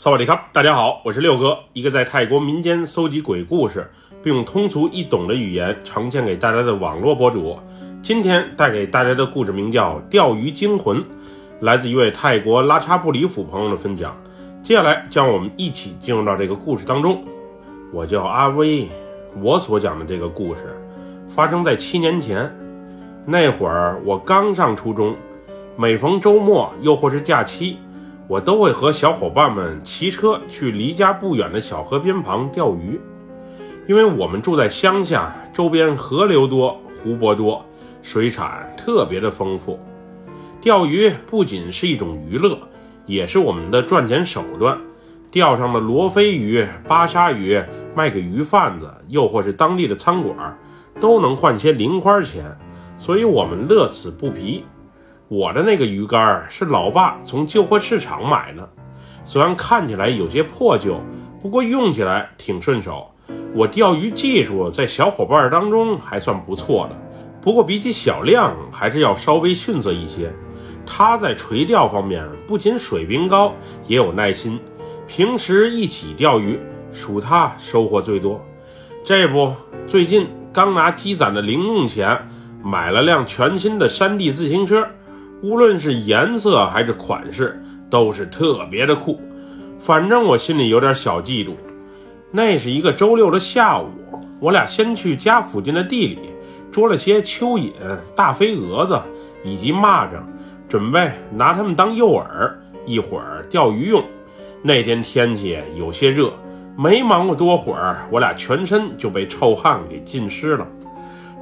萨瓦迪卡，大家好，我是六哥，一个在泰国民间搜集鬼故事，并用通俗易懂的语言呈现给大家的网络博主。今天带给大家的故事名叫《钓鱼惊魂》，来自一位泰国拉查布里府朋友的分享。接下来，将我们一起进入到这个故事当中。我叫阿威，我所讲的这个故事发生在七年前。那会儿我刚上初中，每逢周末又或是假期。我都会和小伙伴们骑车去离家不远的小河边旁钓鱼，因为我们住在乡下，周边河流多，湖泊多，水产特别的丰富。钓鱼不仅是一种娱乐，也是我们的赚钱手段。钓上的罗非鱼、巴沙鱼，卖给鱼贩子，又或是当地的餐馆，都能换些零花钱，所以我们乐此不疲。我的那个鱼竿是老爸从旧货市场买的，虽然看起来有些破旧，不过用起来挺顺手。我钓鱼技术在小伙伴当中还算不错的，不过比起小亮还是要稍微逊色一些。他在垂钓方面不仅水平高，也有耐心。平时一起钓鱼，属他收获最多。这不，最近刚拿积攒的零用钱买了辆全新的山地自行车。无论是颜色还是款式，都是特别的酷。反正我心里有点小嫉妒。那是一个周六的下午，我俩先去家附近的地里捉了些蚯蚓、大飞蛾子以及蚂蚱，准备拿它们当诱饵，一会儿钓鱼用。那天天气有些热，没忙活多会儿，我俩全身就被臭汗给浸湿了。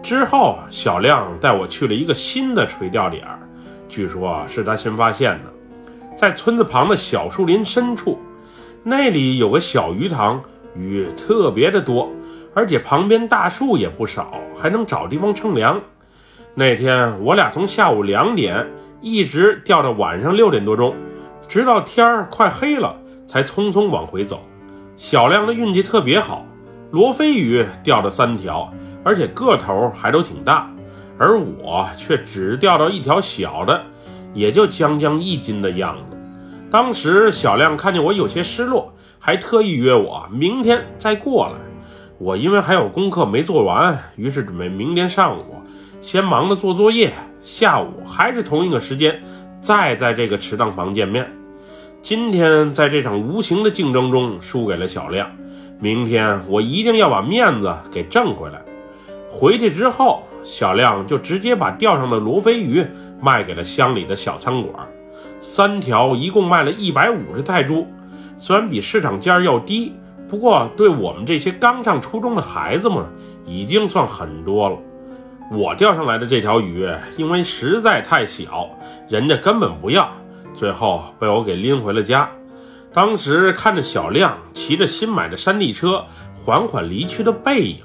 之后，小亮带我去了一个新的垂钓点儿。据说啊是他先发现的，在村子旁的小树林深处，那里有个小鱼塘，鱼特别的多，而且旁边大树也不少，还能找地方乘凉。那天我俩从下午两点一直钓到晚上六点多钟，直到天儿快黑了才匆匆往回走。小亮的运气特别好，罗非鱼钓了三条，而且个头还都挺大。而我却只钓到一条小的，也就将将一斤的样子。当时小亮看见我有些失落，还特意约我明天再过来。我因为还有功课没做完，于是准备明天上午先忙着做作业，下午还是同一个时间再在这个池塘旁见面。今天在这场无形的竞争中输给了小亮，明天我一定要把面子给挣回来。回去之后。小亮就直接把钓上的罗非鱼卖给了乡里的小餐馆，三条一共卖了一百五十泰铢，虽然比市场价要低，不过对我们这些刚上初中的孩子们已经算很多了。我钓上来的这条鱼因为实在太小，人家根本不要，最后被我给拎回了家。当时看着小亮骑着新买的山地车缓缓离去的背影。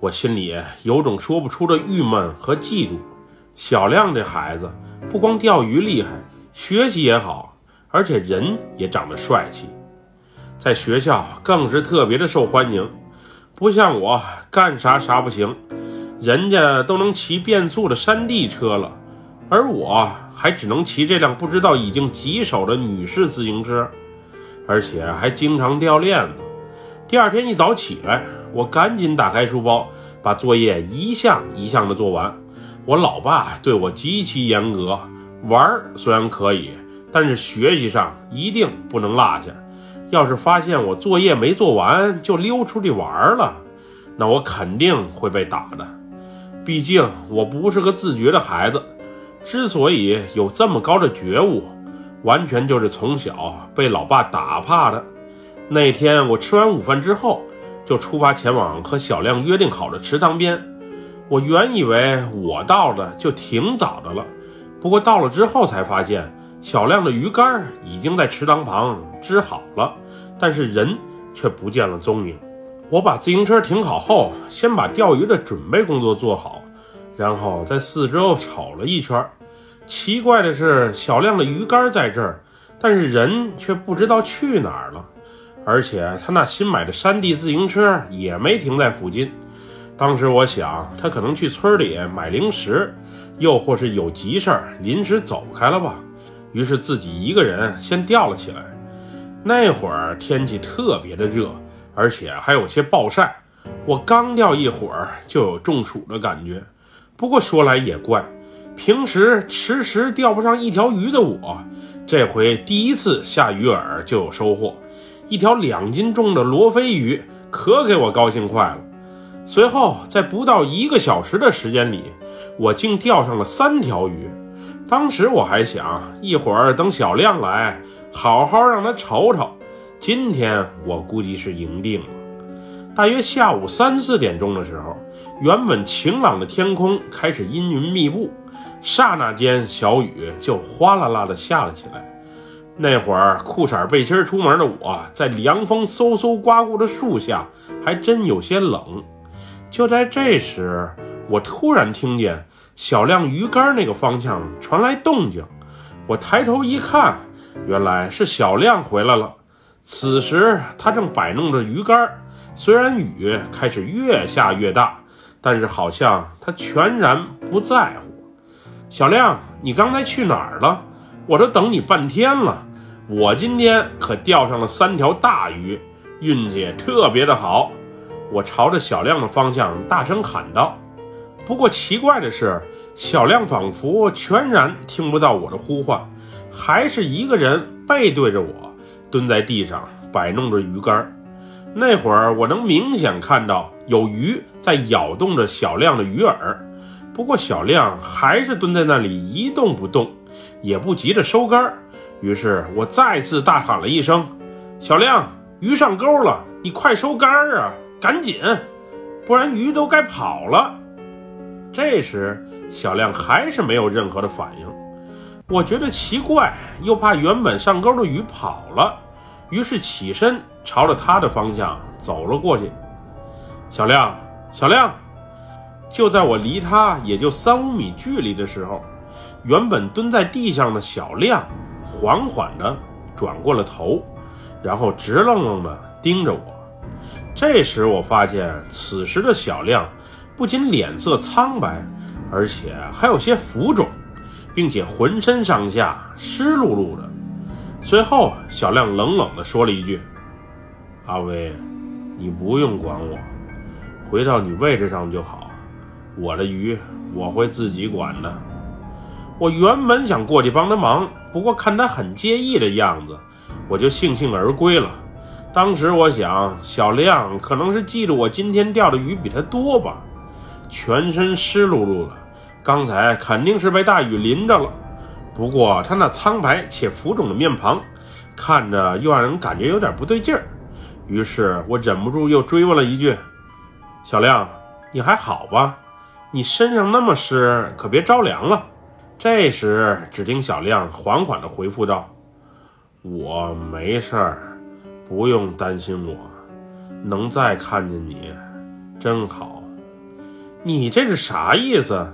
我心里有种说不出的郁闷和嫉妒。小亮这孩子不光钓鱼厉害，学习也好，而且人也长得帅气，在学校更是特别的受欢迎。不像我干啥啥不行，人家都能骑变速的山地车了，而我还只能骑这辆不知道已经几手的女士自行车，而且还经常掉链子。第二天一早起来。我赶紧打开书包，把作业一项一项的做完。我老爸对我极其严格，玩虽然可以，但是学习上一定不能落下。要是发现我作业没做完就溜出去玩了，那我肯定会被打的。毕竟我不是个自觉的孩子，之所以有这么高的觉悟，完全就是从小被老爸打怕的。那天我吃完午饭之后。就出发前往和小亮约定好的池塘边。我原以为我到的就挺早的了，不过到了之后才发现，小亮的鱼竿已经在池塘旁支好了，但是人却不见了踪影。我把自行车停好后，先把钓鱼的准备工作做好，然后在四周瞅了一圈。奇怪的是，小亮的鱼竿在这儿，但是人却不知道去哪儿了。而且他那新买的山地自行车也没停在附近。当时我想，他可能去村里买零食，又或是有急事儿临时走开了吧。于是自己一个人先钓了起来。那会儿天气特别的热，而且还有些暴晒。我刚钓一会儿就有中暑的感觉。不过说来也怪，平时迟迟钓不上一条鱼的我，这回第一次下鱼饵就有收获，一条两斤重的罗非鱼，可给我高兴坏了。随后在不到一个小时的时间里，我竟钓上了三条鱼。当时我还想，一会儿等小亮来，好好让他瞅瞅。今天我估计是赢定了。大约下午三四点钟的时候，原本晴朗的天空开始阴云密布，刹那间小雨就哗啦啦的下了起来。那会儿裤衩背心出门的我，在凉风嗖嗖刮过的树下，还真有些冷。就在这时，我突然听见。小亮鱼竿那个方向传来动静，我抬头一看，原来是小亮回来了。此时他正摆弄着鱼竿，虽然雨开始越下越大，但是好像他全然不在乎。小亮，你刚才去哪儿了？我都等你半天了。我今天可钓上了三条大鱼，运气特别的好。我朝着小亮的方向大声喊道。不过奇怪的是，小亮仿佛全然听不到我的呼唤，还是一个人背对着我蹲在地上摆弄着鱼竿。那会儿我能明显看到有鱼在咬动着小亮的鱼饵，不过小亮还是蹲在那里一动不动，也不急着收竿。于是我再次大喊了一声：“小亮，鱼上钩了，你快收竿啊，赶紧，不然鱼都该跑了。”这时，小亮还是没有任何的反应。我觉得奇怪，又怕原本上钩的鱼跑了，于是起身朝着他的方向走了过去。小亮，小亮！就在我离他也就三五米距离的时候，原本蹲在地上的小亮缓缓地转过了头，然后直愣愣地盯着我。这时，我发现此时的小亮。不仅脸色苍白，而且还有些浮肿，并且浑身上下湿漉漉的。随后，小亮冷冷地说了一句：“阿威，你不用管我，回到你位置上就好。我的鱼我会自己管的。”我原本想过去帮他忙，不过看他很介意的样子，我就悻悻而归了。当时我想，小亮可能是记得我今天钓的鱼比他多吧。全身湿漉漉的，刚才肯定是被大雨淋着了。不过他那苍白且浮肿的面庞，看着又让人感觉有点不对劲儿。于是我忍不住又追问了一句：“小亮，你还好吧？你身上那么湿，可别着凉了。”这时，只听小亮缓缓地回复道：“我没事儿，不用担心我，能再看见你，真好。”你这是啥意思？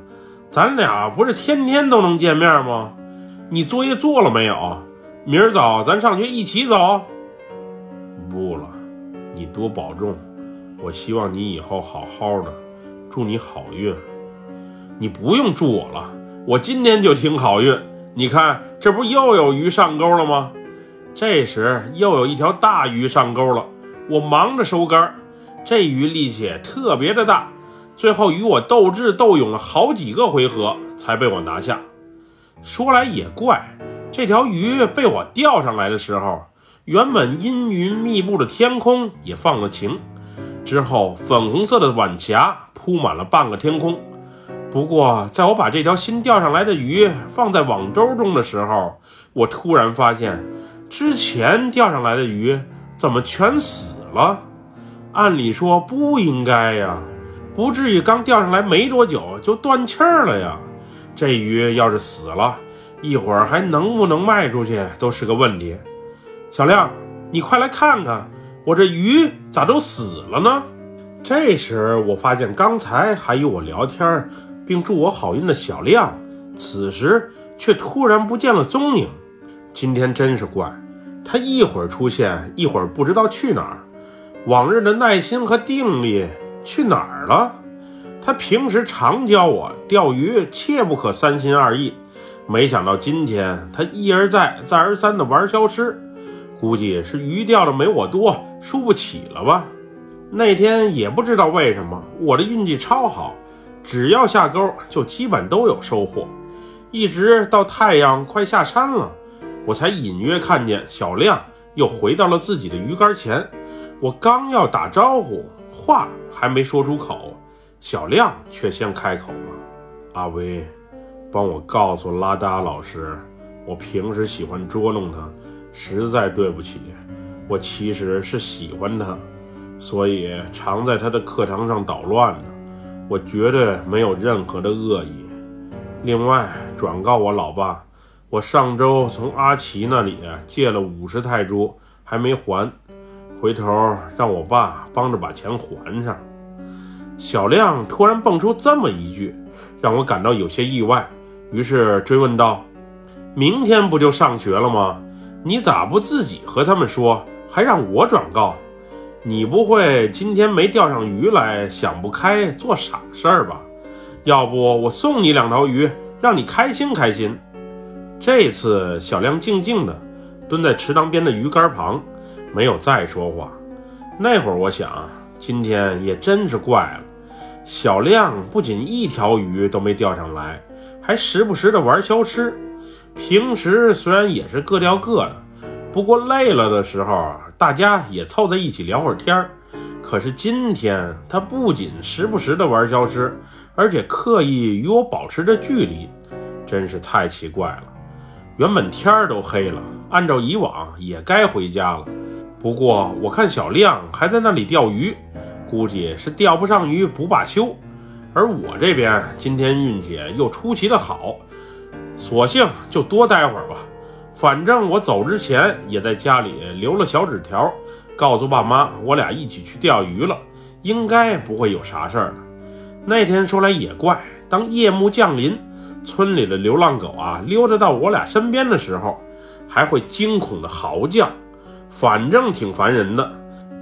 咱俩不是天天都能见面吗？你作业做了没有？明儿早咱上学一起走。不了，你多保重。我希望你以后好好的，祝你好运。你不用祝我了，我今天就听好运。你看，这不又有鱼上钩了吗？这时又有一条大鱼上钩了。我忙着收竿，这鱼力气特别的大。最后与我斗智斗勇了好几个回合，才被我拿下。说来也怪，这条鱼被我钓上来的时候，原本阴云密布的天空也放了晴，之后粉红色的晚霞铺满了半个天空。不过，在我把这条新钓上来的鱼放在网兜中的时候，我突然发现，之前钓上来的鱼怎么全死了？按理说不应该呀。不至于刚钓上来没多久就断气儿了呀！这鱼要是死了，一会儿还能不能卖出去都是个问题。小亮，你快来看看，我这鱼咋都死了呢？这时我发现刚才还与我聊天并祝我好运的小亮，此时却突然不见了踪影。今天真是怪，他一会儿出现，一会儿不知道去哪儿。往日的耐心和定力。去哪儿了？他平时常教我钓鱼，切不可三心二意。没想到今天他一而再、再而三的玩消失。估计是鱼钓的没我多，输不起了吧。那天也不知道为什么，我的运气超好，只要下钩就基本都有收获。一直到太阳快下山了，我才隐约看见小亮又回到了自己的鱼竿前。我刚要打招呼，话还没说出口，小亮却先开口了：“阿威，帮我告诉拉达老师，我平时喜欢捉弄他，实在对不起。我其实是喜欢他，所以常在他的课堂上捣乱呢。我绝对没有任何的恶意。”另外，转告我老爸，我上周从阿奇那里借了五十泰铢，还没还，回头让我爸帮着把钱还上。小亮突然蹦出这么一句，让我感到有些意外，于是追问道：“明天不就上学了吗？你咋不自己和他们说，还让我转告？你不会今天没钓上鱼来，想不开做傻事儿吧？”要不我送你两条鱼，让你开心开心。这次小亮静静地蹲在池塘边的鱼竿旁，没有再说话。那会儿我想，今天也真是怪了。小亮不仅一条鱼都没钓上来，还时不时的玩消失。平时虽然也是各钓各的，不过累了的时候啊，大家也凑在一起聊会儿天儿。可是今天他不仅时不时的玩消失。而且刻意与我保持着距离，真是太奇怪了。原本天儿都黑了，按照以往也该回家了。不过我看小亮还在那里钓鱼，估计是钓不上鱼不罢休。而我这边今天运气又出奇的好，索性就多待会儿吧。反正我走之前也在家里留了小纸条，告诉爸妈我俩一起去钓鱼了，应该不会有啥事儿的。那天说来也怪，当夜幕降临，村里的流浪狗啊溜达到我俩身边的时候，还会惊恐的嚎叫，反正挺烦人的。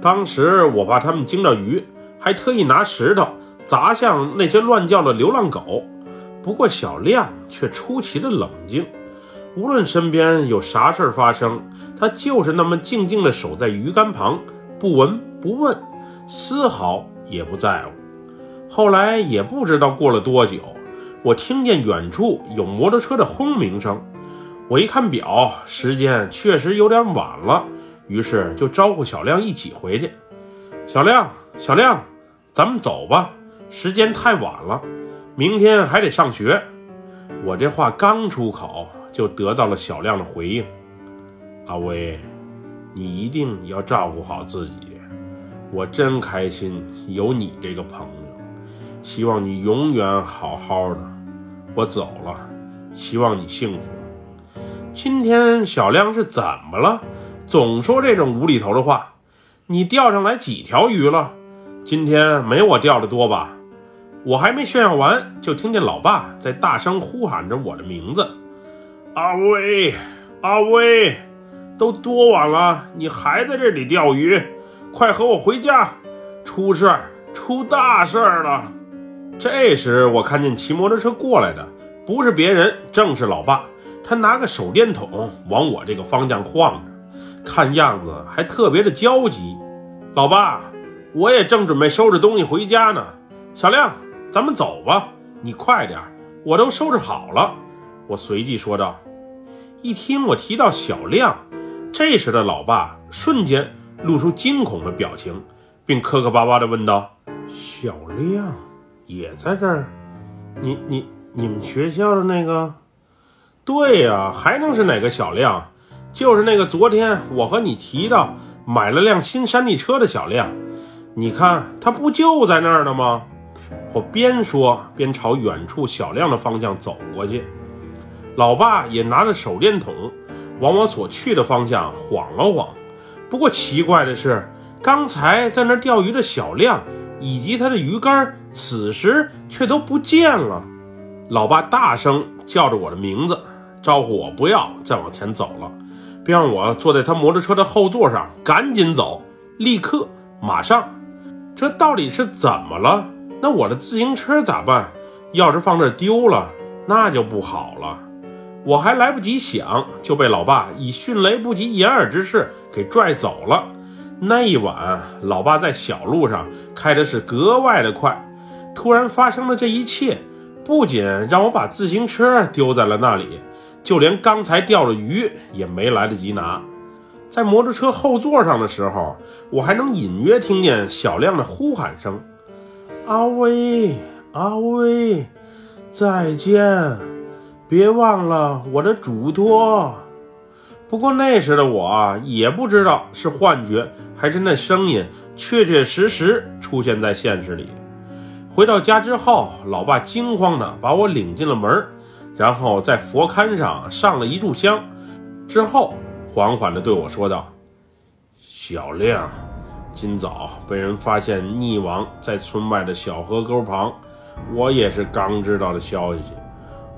当时我怕他们惊着鱼，还特意拿石头砸向那些乱叫的流浪狗。不过小亮却出奇的冷静，无论身边有啥事儿发生，他就是那么静静的守在鱼竿旁，不闻不问，丝毫也不在乎。后来也不知道过了多久，我听见远处有摩托车的轰鸣声。我一看表，时间确实有点晚了，于是就招呼小亮一起回去。小亮，小亮，咱们走吧，时间太晚了，明天还得上学。我这话刚出口，就得到了小亮的回应：“阿威，你一定要照顾好自己。我真开心有你这个朋友。”希望你永远好好的。我走了，希望你幸福。今天小亮是怎么了？总说这种无厘头的话。你钓上来几条鱼了？今天没我钓的多吧？我还没炫耀完，就听见老爸在大声呼喊着我的名字：“阿威，阿威，都多晚了，你还在这里钓鱼？快和我回家！出事儿，出大事儿了！”这时，我看见骑摩托车过来的不是别人，正是老爸。他拿个手电筒往我这个方向晃着，看样子还特别的焦急。老爸，我也正准备收拾东西回家呢。小亮，咱们走吧，你快点，我都收拾好了。我随即说道。一听我提到小亮，这时的老爸瞬间露出惊恐的表情，并磕磕巴巴地问道：“小亮？”也在这儿，你你你们学校的那个？对呀，还能是哪个小亮？就是那个昨天我和你提到买了辆新山地车的小亮。你看他不就在那儿呢吗？我边说边朝远处小亮的方向走过去。老爸也拿着手电筒往我所去的方向晃了晃。不过奇怪的是，刚才在那钓鱼的小亮。以及他的鱼竿，此时却都不见了。老爸大声叫着我的名字，招呼我不要再往前走了，并让我坐在他摩托车的后座上，赶紧走，立刻，马上。这到底是怎么了？那我的自行车咋办？要是放这丢了，那就不好了。我还来不及想，就被老爸以迅雷不及掩耳之势给拽走了。那一晚，老爸在小路上开的是格外的快。突然发生的这一切，不仅让我把自行车丢在了那里，就连刚才钓的鱼也没来得及拿。在摩托车后座上的时候，我还能隐约听见小亮的呼喊声：“阿威，阿威，再见，别忘了我的嘱托。”不过那时的我也不知道是幻觉，还是那声音确确实实出现在现实里。回到家之后，老爸惊慌地把我领进了门，然后在佛龛上上了一炷香，之后缓缓地对我说道：“小亮，今早被人发现溺亡在村外的小河沟旁，我也是刚知道的消息。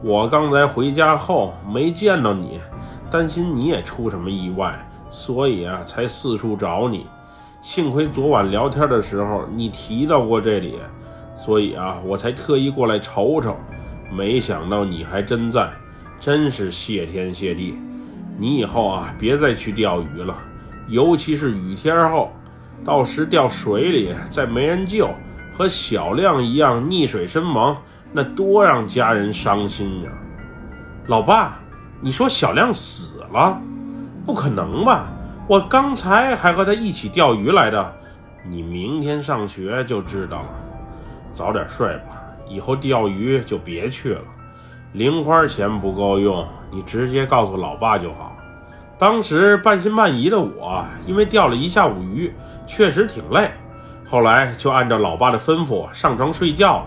我刚才回家后没见到你。”担心你也出什么意外，所以啊，才四处找你。幸亏昨晚聊天的时候你提到过这里，所以啊，我才特意过来瞅瞅。没想到你还真在，真是谢天谢地。你以后啊，别再去钓鱼了，尤其是雨天后，到时掉水里再没人救，和小亮一样溺水身亡，那多让家人伤心呀，老爸。你说小亮死了？不可能吧！我刚才还和他一起钓鱼来着。你明天上学就知道了。早点睡吧，以后钓鱼就别去了。零花钱不够用，你直接告诉老爸就好。当时半信半疑的我，因为钓了一下午鱼，确实挺累。后来就按照老爸的吩咐上床睡觉了。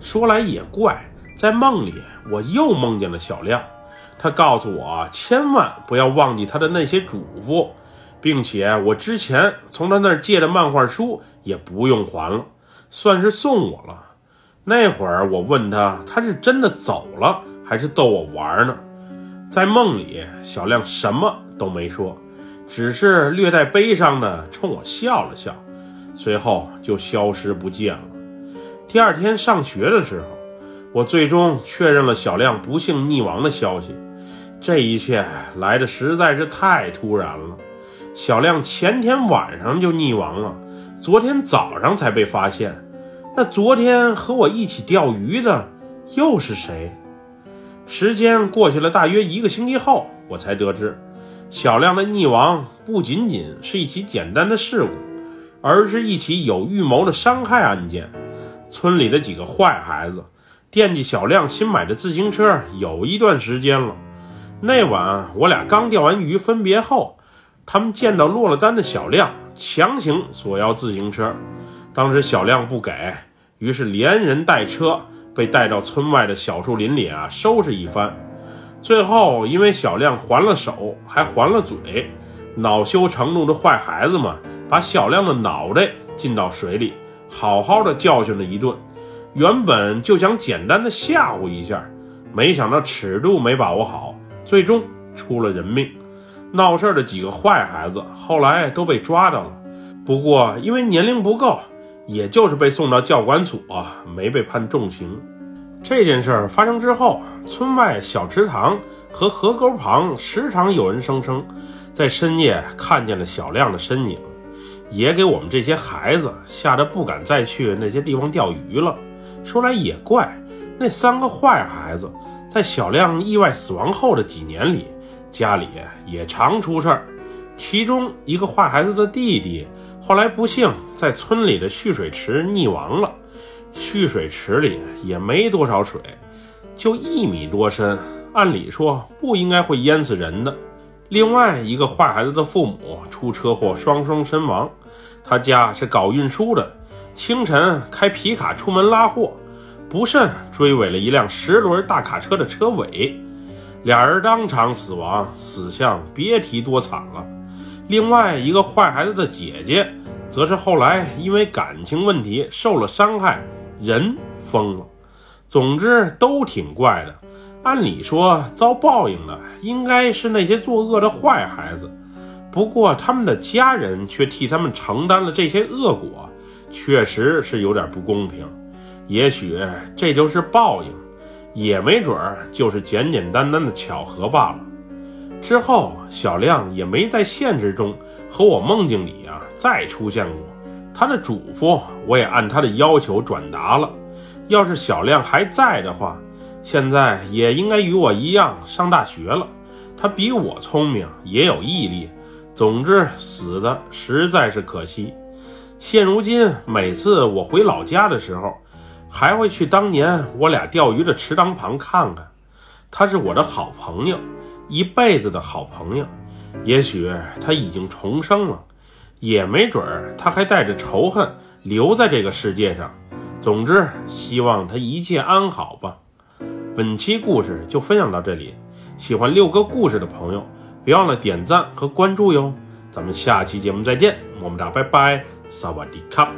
说来也怪，在梦里我又梦见了小亮。他告诉我，千万不要忘记他的那些嘱咐，并且我之前从他那儿借的漫画书也不用还了，算是送我了。那会儿我问他，他是真的走了，还是逗我玩呢？在梦里，小亮什么都没说，只是略带悲伤的冲我笑了笑，随后就消失不见了。第二天上学的时候，我最终确认了小亮不幸溺亡的消息。这一切来的实在是太突然了。小亮前天晚上就溺亡了，昨天早上才被发现。那昨天和我一起钓鱼的又是谁？时间过去了大约一个星期后，我才得知，小亮的溺亡不仅仅是一起简单的事故，而是一起有预谋的伤害案件。村里的几个坏孩子惦记小亮新买的自行车有一段时间了。那晚我俩刚钓完鱼，分别后，他们见到落了单的小亮，强行索要自行车。当时小亮不给，于是连人带车被带到村外的小树林里啊，收拾一番。最后因为小亮还了手，还还了嘴，恼羞成怒的坏孩子们把小亮的脑袋浸到水里，好好的教训了一顿。原本就想简单的吓唬一下，没想到尺度没把握好。最终出了人命，闹事的几个坏孩子后来都被抓到了，不过因为年龄不够，也就是被送到教管所，没被判重刑。这件事儿发生之后，村外小池塘和河沟旁时常有人声称，在深夜看见了小亮的身影，也给我们这些孩子吓得不敢再去那些地方钓鱼了。说来也怪，那三个坏孩子。在小亮意外死亡后的几年里，家里也常出事儿。其中一个坏孩子的弟弟，后来不幸在村里的蓄水池溺亡了。蓄水池里也没多少水，就一米多深，按理说不应该会淹死人的。另外一个坏孩子的父母出车祸双双身亡，他家是搞运输的，清晨开皮卡出门拉货。不慎追尾了一辆十轮大卡车的车尾，俩人当场死亡，死相别提多惨了。另外一个坏孩子的姐姐，则是后来因为感情问题受了伤害，人疯了。总之都挺怪的。按理说遭报应的应该是那些作恶的坏孩子，不过他们的家人却替他们承担了这些恶果，确实是有点不公平。也许这就是报应，也没准儿就是简简单单的巧合罢了。之后，小亮也没在现实中和我梦境里啊再出现过。他的嘱咐，我也按他的要求转达了。要是小亮还在的话，现在也应该与我一样上大学了。他比我聪明，也有毅力。总之，死的实在是可惜。现如今，每次我回老家的时候，还会去当年我俩钓鱼的池塘旁看看。他是我的好朋友。一辈子的好朋友，也许他已经重生了，也没准儿他还带着仇恨留在这个世界上。总之，希望他一切安好吧。本期故事就分享到这里，喜欢六哥故事的朋友，别忘了点赞和关注哟。咱们下期节目再见，么么哒，拜拜，萨瓦迪卡。